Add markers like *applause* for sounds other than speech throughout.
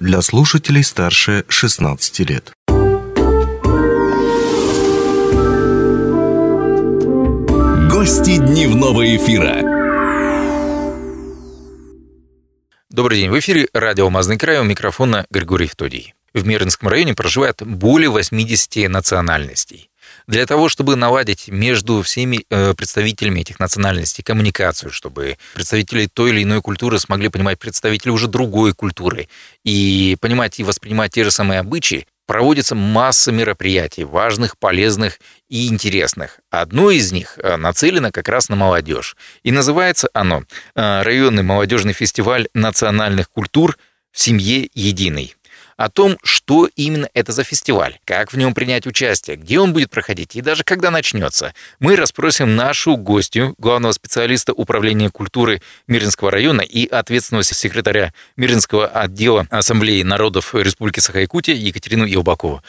для слушателей старше 16 лет. Гости дневного эфира. Добрый день. В эфире радио «Алмазный край» у микрофона Григорий Втодий. В Мирнинском районе проживает более 80 национальностей. Для того, чтобы наладить между всеми э, представителями этих национальностей коммуникацию, чтобы представители той или иной культуры смогли понимать представителей уже другой культуры и понимать и воспринимать те же самые обычаи, проводится масса мероприятий, важных, полезных и интересных. Одно из них э, нацелено как раз на молодежь. И называется оно э, «Районный молодежный фестиваль национальных культур в семье единой» о том, что именно это за фестиваль, как в нем принять участие, где он будет проходить и даже когда начнется. Мы расспросим нашу гостью, главного специалиста управления культуры Миринского района и ответственного секретаря Миринского отдела Ассамблеи народов Республики Саха-Якутия Екатерину Елбакову.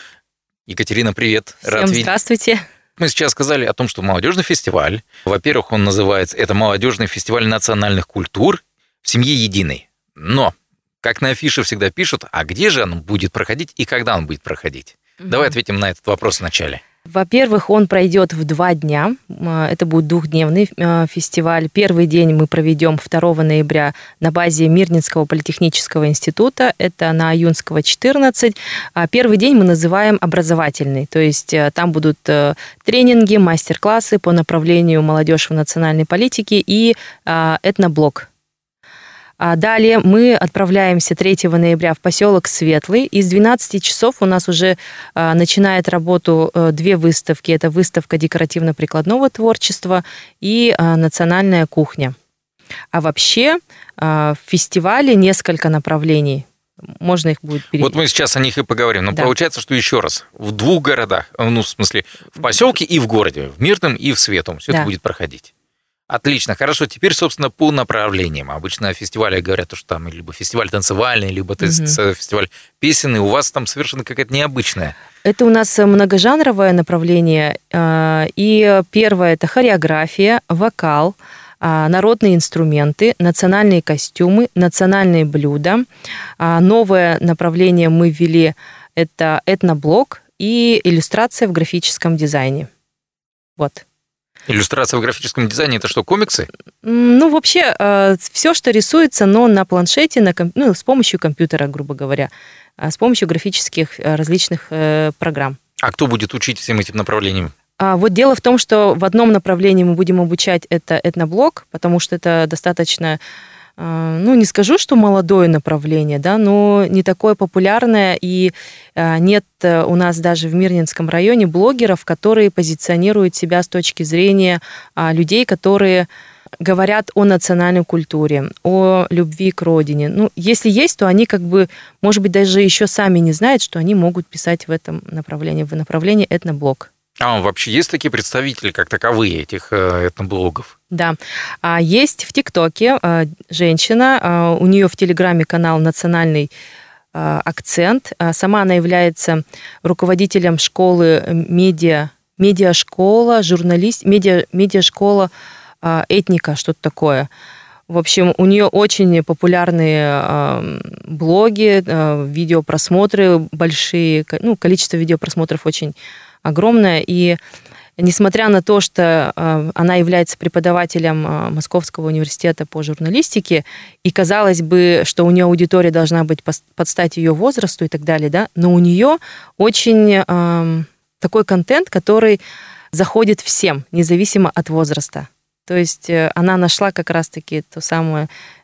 Екатерина, привет. Всем Рад здравствуйте. Мы сейчас сказали о том, что молодежный фестиваль, во-первых, он называется, это молодежный фестиваль национальных культур в семье единой. Но как на афише всегда пишут, а где же он будет проходить и когда он будет проходить? Угу. Давай ответим на этот вопрос вначале. Во-первых, он пройдет в два дня. А, это будет двухдневный а, фестиваль. Первый день мы проведем 2 ноября на базе Мирнинского политехнического института. Это на Аюнского 14. А первый день мы называем образовательный. То есть э, там будут э, тренинги, мастер-классы по направлению молодежи в национальной политике и этноблок а далее мы отправляемся 3 ноября в поселок Светлый. Из 12 часов у нас уже а, начинает работу а, две выставки. Это выставка декоративно-прикладного творчества и а, национальная кухня. А вообще а, в фестивале несколько направлений можно их будет перейти. Вот мы сейчас о них и поговорим. Но да. получается, что еще раз, в двух городах, ну, в смысле, в поселке и в городе, в Мирном и в Светом, все да. это будет проходить. Отлично, хорошо. Теперь, собственно, по направлениям. Обычно о фестивале говорят, что там либо фестиваль танцевальный, либо угу. фестиваль песенный. У вас там совершенно какая-то необычная. Это у нас многожанровое направление. А, и первое – это хореография, вокал, а, народные инструменты, национальные костюмы, национальные блюда. А, новое направление мы ввели – это этноблог и иллюстрация в графическом дизайне. Вот. Иллюстрация в графическом дизайне это что, комиксы? Ну, вообще, э, все, что рисуется, но на планшете, на, ну, с помощью компьютера, грубо говоря, а с помощью графических э, различных э, программ. А кто будет учить всем этим направлениям? А вот дело в том, что в одном направлении мы будем обучать это этноблог, потому что это достаточно ну, не скажу, что молодое направление, да, но не такое популярное, и а, нет э, у нас даже в Мирнинском районе блогеров, которые позиционируют себя с точки зрения а, людей, которые говорят о национальной культуре, о любви к родине. Ну, если есть, то они как бы, может быть, даже еще сами не знают, что они могут писать в этом направлении, в направлении этноблог. А вообще есть такие представители, как таковые, этих э, этноблогов? Да. А есть в ТикТоке э, женщина, э, у нее в Телеграме канал «Национальный акцент». Сама она является руководителем школы медиа, медиашкола, журналист, медиа, медиашкола этника, что-то такое. В общем, у нее очень популярные блоги, видеопросмотры большие, ну, количество видеопросмотров очень огромная. И несмотря на то, что э, она является преподавателем э, Московского университета по журналистике, и казалось бы, что у нее аудитория должна быть под стать ее возрасту и так далее, да, но у нее очень э, такой контент, который заходит всем, независимо от возраста. То есть э, она нашла как раз-таки то самое Э,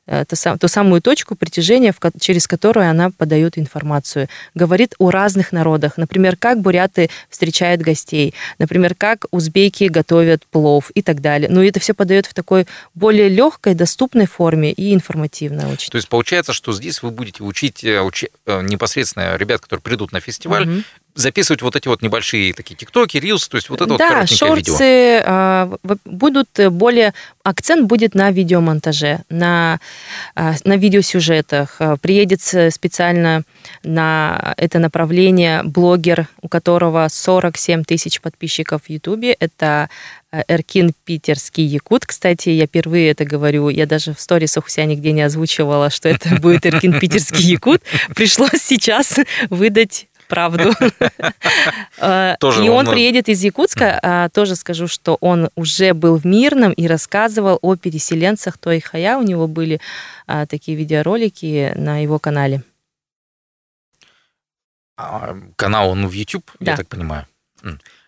ту, самую точку притяжения, через которую она подает информацию. Говорит о разных народах. Например, как буряты встречают гостей. Например, как узбеки готовят плов и так далее. Но это все подает в такой более легкой, доступной форме и информативно очень. То есть получается, что здесь вы будете учить э, учи, э, непосредственно ребят, которые придут на фестиваль, угу записывать вот эти вот небольшие такие тиктоки, рилсы, то есть вот это вот Да, коротенькое видео. шорты а, в- будут более... Акцент будет на видеомонтаже, на, а, на видеосюжетах. Приедет специально на это направление блогер, у которого 47 тысяч подписчиков в Ютубе. Это э, Эркин Питерский Якут. Кстати, я впервые это говорю. Я даже в сторисах у себя нигде не озвучивала, что это будет Эркин Питерский Якут. *laughs* Пришлось сейчас выдать правду. *laughs* Э, И он э, приедет из Якутска. А, Тоже скажу, что он уже был в Мирном и рассказывал о переселенцах Той Хая. У него были а, такие видеоролики на его канале. А, Канал он в YouTube, я так понимаю.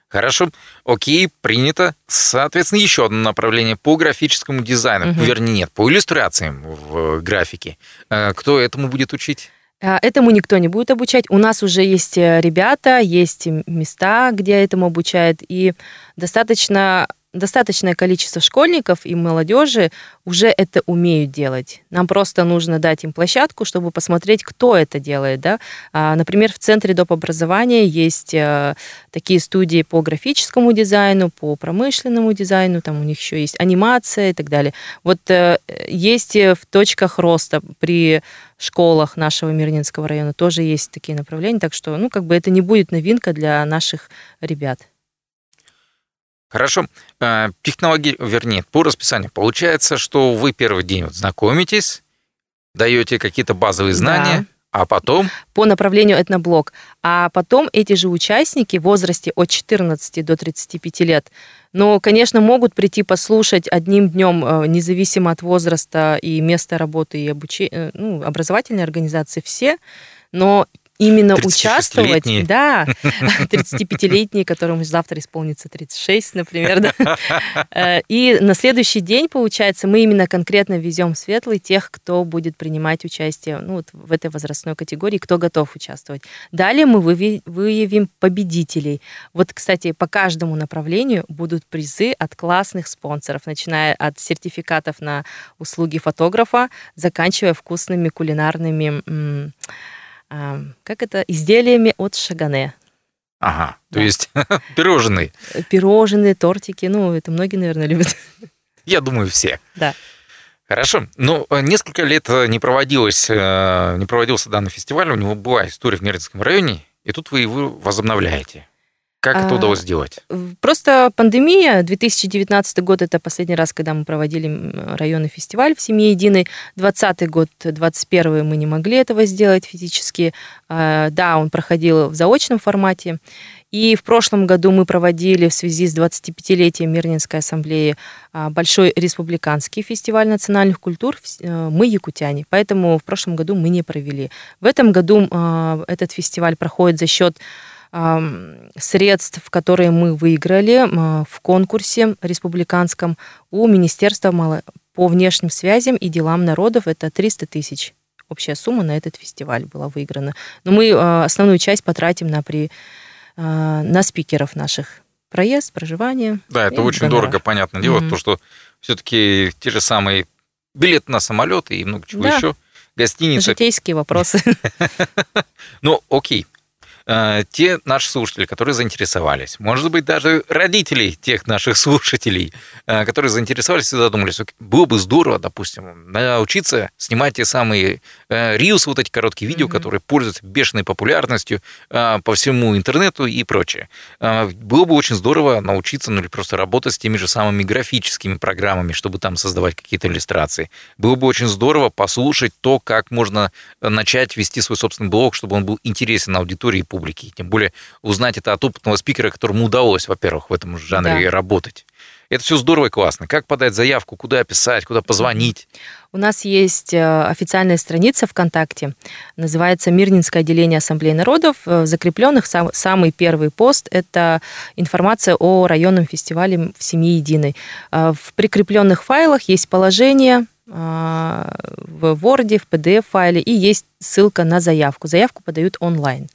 Хорошо, окей, принято. Соответственно, еще одно направление по графическому дизайну. Мгм. Вернее, нет, по иллюстрациям в графике. Э, Кто этому будет учить? А, Этому никто не будет обучать. У нас уже есть э, ребята, есть места, где этому обучают, и достаточно достаточное количество школьников и молодежи уже это умеют делать. Нам просто нужно дать им площадку, чтобы посмотреть, кто это делает. Да? А, Например, в Центре доп. образования есть э, такие студии по графическому дизайну, по промышленному дизайну, там у них еще есть анимация и так далее. Вот э, есть э, в точках роста при школах нашего Мирнинского района тоже есть такие направления, так что, ну, как бы это не будет новинка для наших ребят. Хорошо. Э, Технологии, вернее, по расписанию. Получается, что вы первый день вот знакомитесь, даете какие-то базовые знания, а потом... по направлению этноблог. А потом эти же участники в возрасте от 14 до 35 лет, но, конечно, могут прийти послушать одним днем, э, независимо от возраста и места работы и обучения, ну, образовательной организации все, но именно 36-летние. участвовать, да, *laughs* 35-летние, которым завтра исполнится 36, например, да. Э, И на следующий день, получается, мы именно конкретно везем в Светлый тех, кто будет принимать участие ну, вот в этой возрастной категории, кто готов участвовать. Далее мы выявим победителей. Вот, кстати, по каждому направлению будут призы от классных спонсоров, начиная от сертификатов на услуги фотографа, заканчивая вкусными кулинарными как это, изделиями от Шагане. Ага, то Да. есть *laughs* пирожные. Пирожные, тортики, ну, это многие, наверное, любят. Я думаю, все. Да. Хорошо. Ну, э, несколько лет э, не проводилось, э, не проводился данный фестиваль, у него была история в Мирнинском районе, и тут вы его возобновляете. Как это А, удалось сделать? Просто пандемия, 2019 год, это последний раз, когда мы проводили районный фестиваль в «Семье единой». 2020 год, 2021 мы не могли этого сделать физически. А, Да, он проходил в заочном формате. И в прошлом году мы проводили в связи с 25-летием Мирнинской ассамблеи а, большой республиканский фестиваль национальных культур э, «Мы якутяне». Поэтому в прошлом году мы не провели. В этом году этот фестиваль проходит за счет средств, которые мы выиграли в конкурсе республиканском у Министерства по внешним связям и делам народов. Это 300 тысяч. Общая сумма на этот фестиваль была выиграна. Но мы а, основную часть потратим на, при, а, на спикеров наших. Проезд, проживание. Да, это очень гонорар. дорого, понятное дело, Мгм. то, что все-таки те же самые билеты на самолет и много чего Да. еще, гостиница. Житейские вопросы. *laughs* Ну, окей. Э, Те наши слушатели, которые заинтересовались, может быть, даже родители тех наших слушателей, э, которые заинтересовались и задумались, «Окей, было бы здорово, допустим, научиться снимать те самые э, рилсы, вот эти короткие видео, Мгм. которые пользуются бешеной популярностью э, по всему интернету и прочее. Э, Было бы очень здорово научиться, ну или просто работать с теми же самыми графическими программами, чтобы там создавать какие-то иллюстрации. Было бы очень здорово послушать то, как можно начать вести свой собственный блог, чтобы он был интересен аудитории и публике. Тем более узнать это от опытного спикера, которому удалось, во-первых, в этом жанре Да. работать. Это все здорово и классно. Как подать заявку, куда писать, куда позвонить. У нас есть э, официальная страница ВКонтакте, называется Мирнинское отделение Ассамблеи народов. В закрепленных сам- самый первый пост – это информация о районном фестивале в «Семье единой». Э, В прикрепленных файлах есть положение э, в Word, в PDF-файле, и есть ссылка на заявку. Заявку подают онлайн.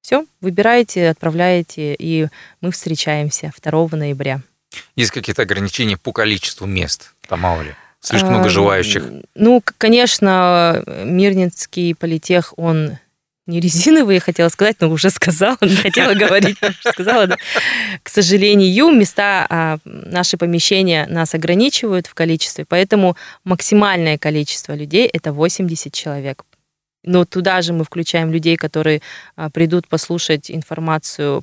Все, выбираете, отправляете, и мы встречаемся 2 ноября. Есть какие-то ограничения по количеству мест? Там мало ли. Слишком много желающих. Ну, конечно, Мирнинский политех, он не резиновые, хотела сказать, но уже сказала, не *laughs* хотела говорить, сказала, да. К сожалению, места, а, наши помещения нас ограничивают в количестве, поэтому максимальное количество людей – это 80 человек. Но туда же мы включаем людей, которые а, придут послушать информацию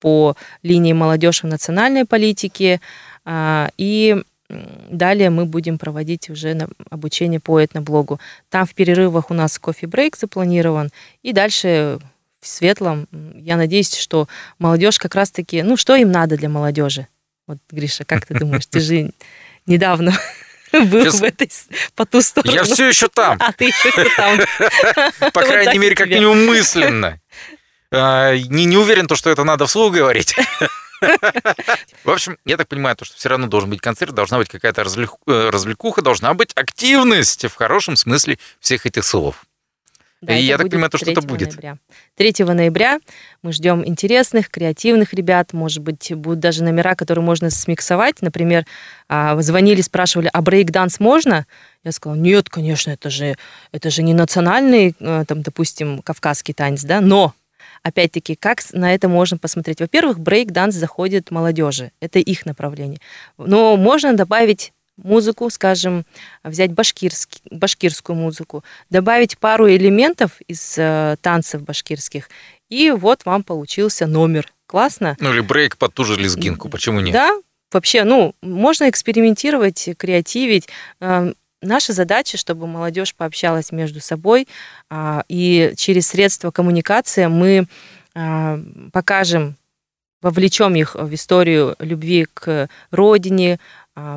по линии молодежи в национальной политике, а, и Далее мы будем проводить уже обучение по этноблогу. Там в перерывах у нас кофе-брейк запланирован. И дальше в светлом, я надеюсь, что молодежь как раз-таки... Ну, что им надо для молодежи? Вот, Гриша, как ты думаешь? Ты же *laughs* недавно был Сейчас... в этой по ту сторону. Я все еще там. А ты еще там. *laughs* По крайней мере, как минимум мысленно. А, не, не уверен, то, что это надо вслух говорить. В общем, я так понимаю, то, что все равно должен быть концерт, должна быть какая-то э, развлекуха, должна быть активность в хорошем смысле всех этих слов. Да, и я так понимаю, то, что это будет. Ноября. 3 ноября мы ждем интересных, креативных ребят. Может быть, будут даже номера, которые можно смиксовать. Например, а, звонили, спрашивали, а брейк-данс можно? Я сказала, нет, конечно, это же, это же не национальный, э, там, допустим, кавказский танец, да, но опять-таки, как на это можно посмотреть? Во-первых, брейк-данс заходит молодежи, это их направление. Но можно добавить музыку, скажем, взять башкирский, башкирскую музыку, добавить пару элементов из э, танцев башкирских, и вот вам получился номер. Классно? Ну или брейк под ту же лезгинку, почему нет? Да, вообще, ну, можно экспериментировать, креативить. Э, Наша задача, чтобы молодежь пообщалась между собой, а, и через средства коммуникации мы а, покажем, вовлечем их в историю любви к родине,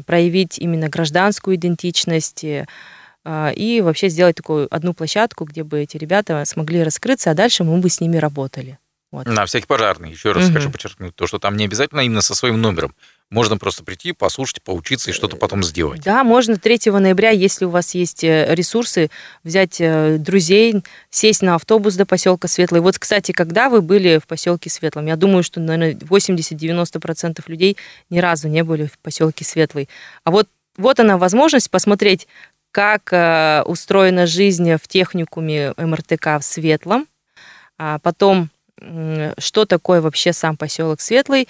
проявить именно гражданскую идентичность и вообще сделать такую одну площадку, где бы эти ребята смогли раскрыться, а дальше мы бы с ними работали. Вот. На всякий пожарный. Еще раз угу. хочу подчеркнуть, то, что там не обязательно именно со своим номером. Можно просто прийти, послушать, поучиться и что-то потом сделать. Да, можно 3 ноября, если у вас есть э, ресурсы, взять э, друзей, сесть на автобус до поселка Светлый. Вот, кстати, когда вы были в поселке Светлом? Я думаю, что, наверное, 80-90% людей ни разу не были в поселке Светлый. А вот, вот она возможность посмотреть, как э, устроена жизнь в техникуме МРТК в Светлом, а потом что такое вообще сам поселок Светлый.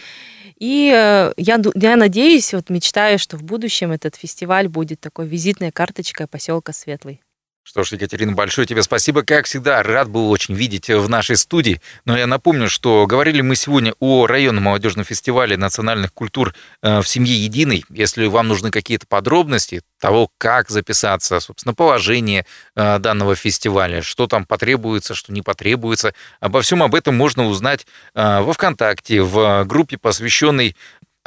И э, я, я надеюсь, вот мечтаю, что в будущем этот фестиваль будет такой визитной карточкой поселка Светлый. Что ж, Екатерина, большое тебе спасибо. Как всегда, рад был очень видеть в нашей студии. Но я напомню, что говорили мы сегодня о районном молодежном фестивале национальных культур э, в семье единой. Если вам нужны какие-то подробности того, как записаться, собственно, положение э, данного фестиваля, что там потребуется, что не потребуется, обо всем об этом можно узнать э, во ВКонтакте, в группе, посвященной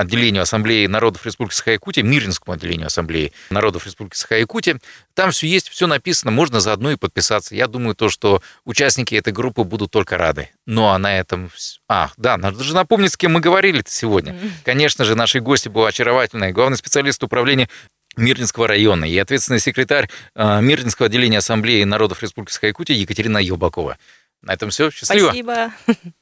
отделению Ассамблеи народов Республики Саха-Якутия, Миринскому отделению Ассамблеи народов Республики Саха-Якутия. Там все есть, все написано, можно заодно и подписаться. Я думаю, то, что участники этой группы будут только рады. Ну, а на этом... А, да, надо же напомнить, с кем мы говорили сегодня. Конечно же, нашей гости была очаровательная главный специалист управления Мирнинского района и ответственный секретарь а, Мирнинского отделения Ассамблеи народов Республики Саха-Якутия Екатерина Елбакова. На этом все. Счастливо. Спасибо. *laughs*